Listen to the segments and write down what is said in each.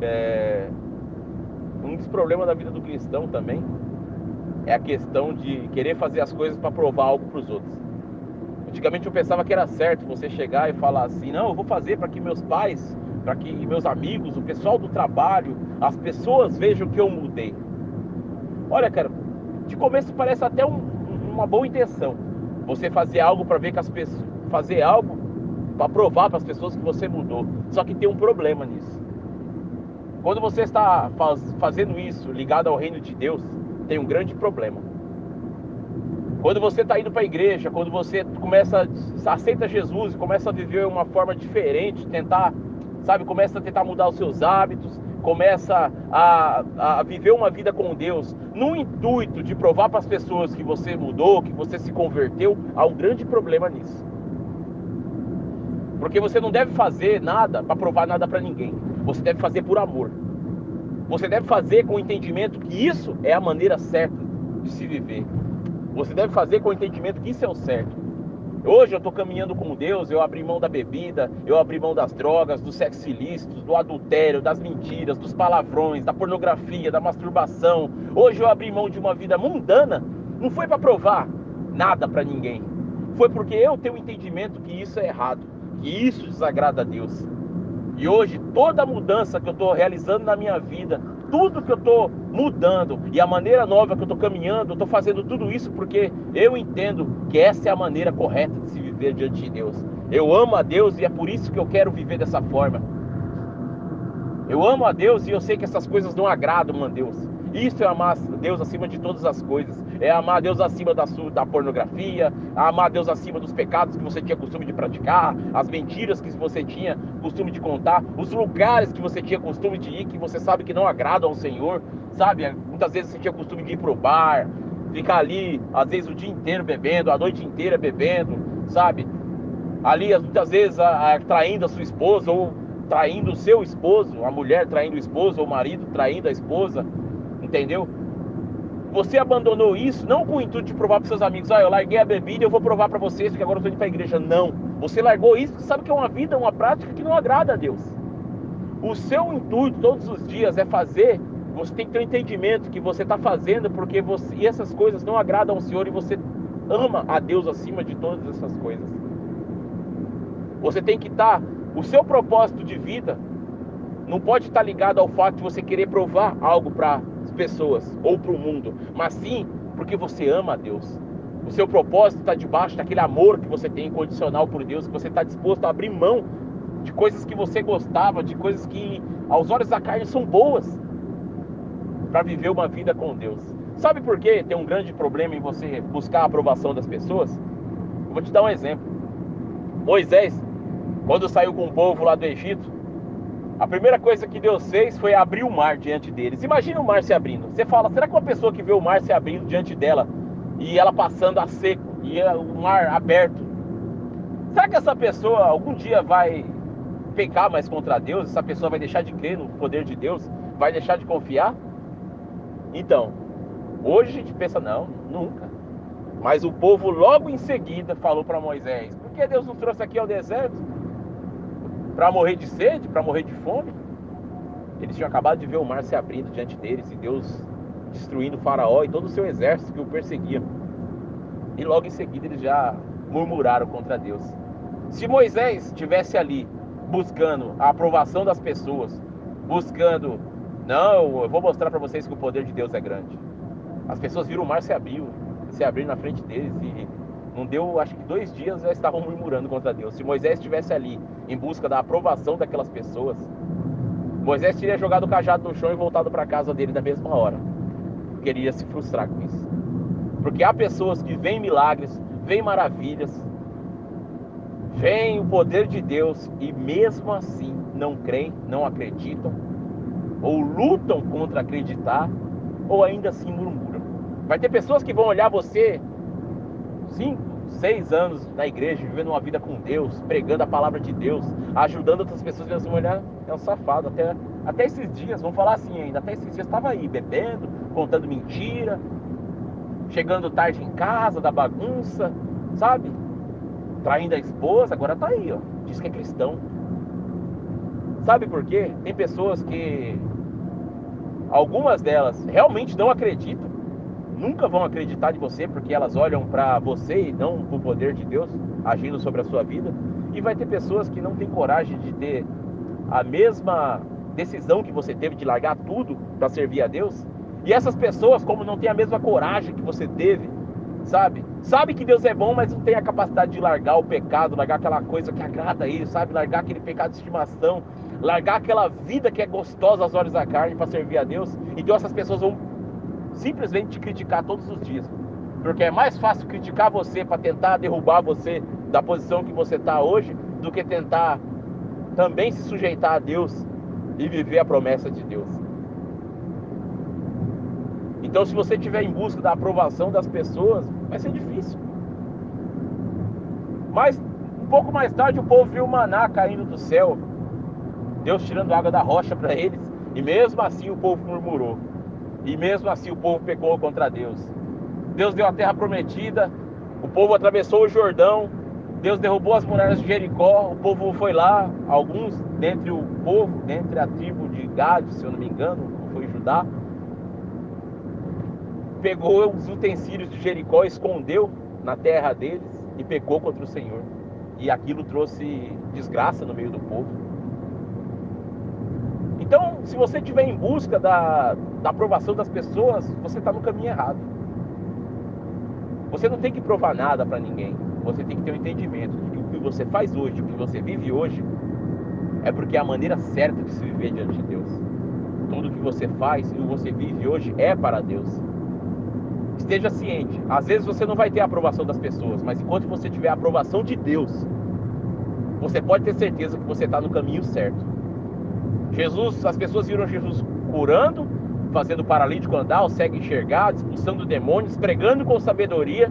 é, um dos problemas da vida do cristão também é a questão de querer fazer as coisas para provar algo para os outros. Antigamente eu pensava que era certo você chegar e falar assim: não, eu vou fazer para que meus pais, para que meus amigos, o pessoal do trabalho, as pessoas vejam que eu mudei. Olha, cara, de começo parece até um, uma boa intenção. Você fazer algo para ver que as pessoas. Fazer algo para provar para as pessoas que você mudou. Só que tem um problema nisso. Quando você está faz, fazendo isso ligado ao reino de Deus, tem um grande problema. Quando você está indo para a igreja, quando você começa, aceita Jesus e começa a viver uma forma diferente, tentar, sabe, começa a tentar mudar os seus hábitos, começa a, a viver uma vida com Deus, no intuito de provar para as pessoas que você mudou, que você se converteu, há um grande problema nisso. Porque você não deve fazer nada para provar nada para ninguém. Você deve fazer por amor. Você deve fazer com o entendimento que isso é a maneira certa de se viver. Você deve fazer com o entendimento que isso é o certo. Hoje eu estou caminhando com Deus, eu abri mão da bebida, eu abri mão das drogas, do sexo ilícito, do adultério, das mentiras, dos palavrões, da pornografia, da masturbação. Hoje eu abri mão de uma vida mundana, não foi para provar nada para ninguém. Foi porque eu tenho o entendimento que isso é errado, que isso desagrada a Deus. E hoje toda mudança que eu estou realizando na minha vida tudo que eu estou mudando e a maneira nova que eu estou caminhando, eu estou fazendo tudo isso porque eu entendo que essa é a maneira correta de se viver diante de Deus. Eu amo a Deus e é por isso que eu quero viver dessa forma. Eu amo a Deus e eu sei que essas coisas não agradam a Deus. Isso é amar Deus acima de todas as coisas. É amar Deus acima da, sua, da pornografia, amar Deus acima dos pecados que você tinha costume de praticar, as mentiras que você tinha costume de contar, os lugares que você tinha costume de ir que você sabe que não agradam ao Senhor, sabe? Muitas vezes você tinha costume de ir pro bar, ficar ali, às vezes o dia inteiro bebendo, a noite inteira bebendo, sabe? Ali, muitas vezes, a, a, traindo a sua esposa ou traindo o seu esposo, a mulher traindo o esposo ou o marido traindo a esposa Entendeu? Você abandonou isso não com o intuito de provar para seus amigos, ah, eu larguei a bebida, eu vou provar para vocês que agora eu estou indo para a igreja. Não. Você largou isso porque sabe que é uma vida, uma prática que não agrada a Deus. O seu intuito todos os dias é fazer, você tem que ter um entendimento que você está fazendo porque você, e essas coisas não agradam ao Senhor e você ama a Deus acima de todas essas coisas. Você tem que estar, tá, o seu propósito de vida não pode estar tá ligado ao fato de você querer provar algo para pessoas ou para o mundo, mas sim porque você ama a Deus. O seu propósito está debaixo daquele amor que você tem incondicional por Deus, que você está disposto a abrir mão de coisas que você gostava, de coisas que aos olhos da carne são boas, para viver uma vida com Deus. Sabe por que tem um grande problema em você buscar a aprovação das pessoas? Eu vou te dar um exemplo. Moisés, quando saiu com o povo lá do Egito, a primeira coisa que Deus fez foi abrir o mar diante deles. Imagina o mar se abrindo. Você fala, será que uma pessoa que vê o mar se abrindo diante dela e ela passando a seco e o mar aberto, será que essa pessoa algum dia vai pecar mais contra Deus? Essa pessoa vai deixar de crer no poder de Deus? Vai deixar de confiar? Então, hoje a gente pensa, não, nunca. Mas o povo logo em seguida falou para Moisés: por que Deus nos trouxe aqui ao deserto? Para morrer de sede, para morrer de fome. Eles tinham acabado de ver o mar se abrindo diante deles e Deus destruindo o faraó e todo o seu exército que o perseguia. E logo em seguida eles já murmuraram contra Deus. Se Moisés estivesse ali buscando a aprovação das pessoas, buscando, não, eu vou mostrar para vocês que o poder de Deus é grande. As pessoas viram o mar se abrir, se abrir na frente deles e não deu, acho que dois dias já estavam murmurando contra Deus. Se Moisés estivesse ali em busca da aprovação daquelas pessoas, Moisés teria jogado o cajado no chão e voltado para casa dele na mesma hora. Queria se frustrar com isso. Porque há pessoas que veem milagres, veem maravilhas, veem o poder de Deus e mesmo assim não creem, não acreditam, ou lutam contra acreditar, ou ainda assim murmuram. Vai ter pessoas que vão olhar você cinco, seis anos na igreja, vivendo uma vida com Deus, pregando a palavra de Deus, ajudando outras pessoas, e assim, olhar, é um safado. Até, até esses dias, vamos falar assim ainda, até esses dias estava aí, bebendo, contando mentira, chegando tarde em casa, da bagunça, sabe? Traindo a esposa, agora tá aí, ó. Diz que é cristão. Sabe por quê? Tem pessoas que algumas delas realmente não acreditam, nunca vão acreditar em você porque elas olham para você e não para o poder de Deus agindo sobre a sua vida. E vai ter pessoas que não têm coragem de ter a mesma decisão que você teve de largar tudo para servir a Deus. E essas pessoas, como não têm a mesma coragem que você teve, sabe? Sabe que Deus é bom, mas não tem a capacidade de largar o pecado, largar aquela coisa que agrada a Ele, sabe? Largar aquele pecado de estimação, largar aquela vida que é gostosa aos olhos da carne para servir a Deus. Então essas pessoas vão simplesmente te criticar todos os dias. Porque é mais fácil criticar você para tentar derrubar você da posição que você está hoje do que tentar também se sujeitar a Deus e viver a promessa de Deus. Então, se você estiver em busca da aprovação das pessoas, vai ser difícil. Mas um pouco mais tarde o povo viu o maná caindo do céu, Deus tirando água da rocha para eles, e mesmo assim o povo murmurou. E mesmo assim o povo pecou contra Deus. Deus deu a terra prometida, o povo atravessou o Jordão, Deus derrubou as muralhas de Jericó, o povo foi lá, alguns dentre o povo, dentre a tribo de Gad, se eu não me engano, foi Judá, pegou os utensílios de Jericó, escondeu na terra deles e pecou contra o Senhor. E aquilo trouxe desgraça no meio do povo. Então, se você estiver em busca da, da aprovação das pessoas, você está no caminho errado. Você não tem que provar nada para ninguém. Você tem que ter um entendimento de que o que você faz hoje, o que você vive hoje, é porque é a maneira certa de se viver diante de Deus. Tudo que você faz e o que você vive hoje é para Deus. Esteja ciente. Às vezes você não vai ter a aprovação das pessoas, mas enquanto você tiver a aprovação de Deus, você pode ter certeza que você está no caminho certo. Jesus, as pessoas viram Jesus curando, fazendo o paralítico andar, o cego enxergar, expulsando demônios, pregando com sabedoria,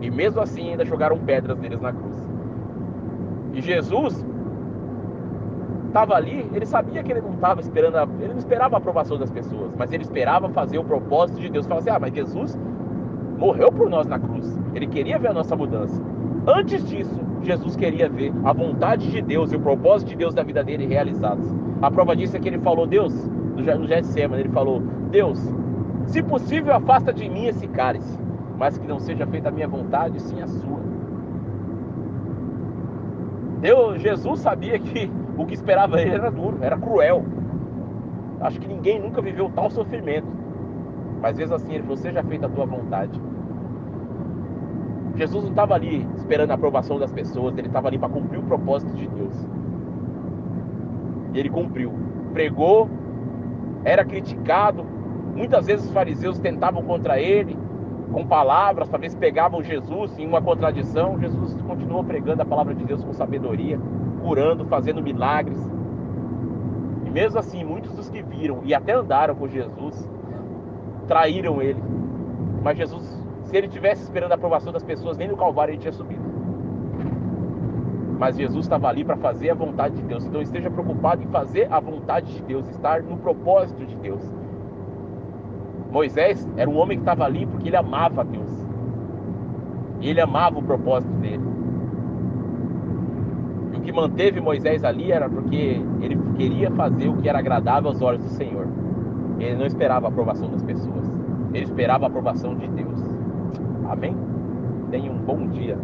e mesmo assim ainda jogaram pedras neles na cruz. E Jesus estava ali, ele sabia que ele não estava esperando, a, ele não esperava a aprovação das pessoas, mas ele esperava fazer o propósito de Deus. Falava assim: ah, mas Jesus morreu por nós na cruz, ele queria ver a nossa mudança. Antes disso, Jesus queria ver a vontade de Deus e o propósito de Deus da vida dele realizados. A prova disso é que ele falou: Deus, no Getsemane, ele falou: Deus, se possível, afasta de mim esse cálice mas que não seja feita a minha vontade, sim a sua. Deus, Jesus sabia que o que esperava ele era duro, era cruel. Acho que ninguém nunca viveu tal sofrimento. Mas mesmo assim ele falou: seja feita a tua vontade. Jesus não estava ali esperando a aprovação das pessoas, ele estava ali para cumprir o propósito de Deus. E ele cumpriu. Pregou, era criticado. Muitas vezes os fariseus tentavam contra ele, com palavras, se pegavam Jesus em uma contradição. Jesus continuou pregando a palavra de Deus com sabedoria, curando, fazendo milagres. E mesmo assim, muitos dos que viram e até andaram com Jesus traíram ele. Mas Jesus, se ele tivesse esperando a aprovação das pessoas, nem no Calvário ele tinha subido. Mas Jesus estava ali para fazer a vontade de Deus. Então esteja preocupado em fazer a vontade de Deus, estar no propósito de Deus. Moisés era um homem que estava ali porque ele amava Deus. Ele amava o propósito dele. E o que manteve Moisés ali era porque ele queria fazer o que era agradável aos olhos do Senhor. Ele não esperava a aprovação das pessoas. Ele esperava a aprovação de Deus. Amém? Tenha um bom dia.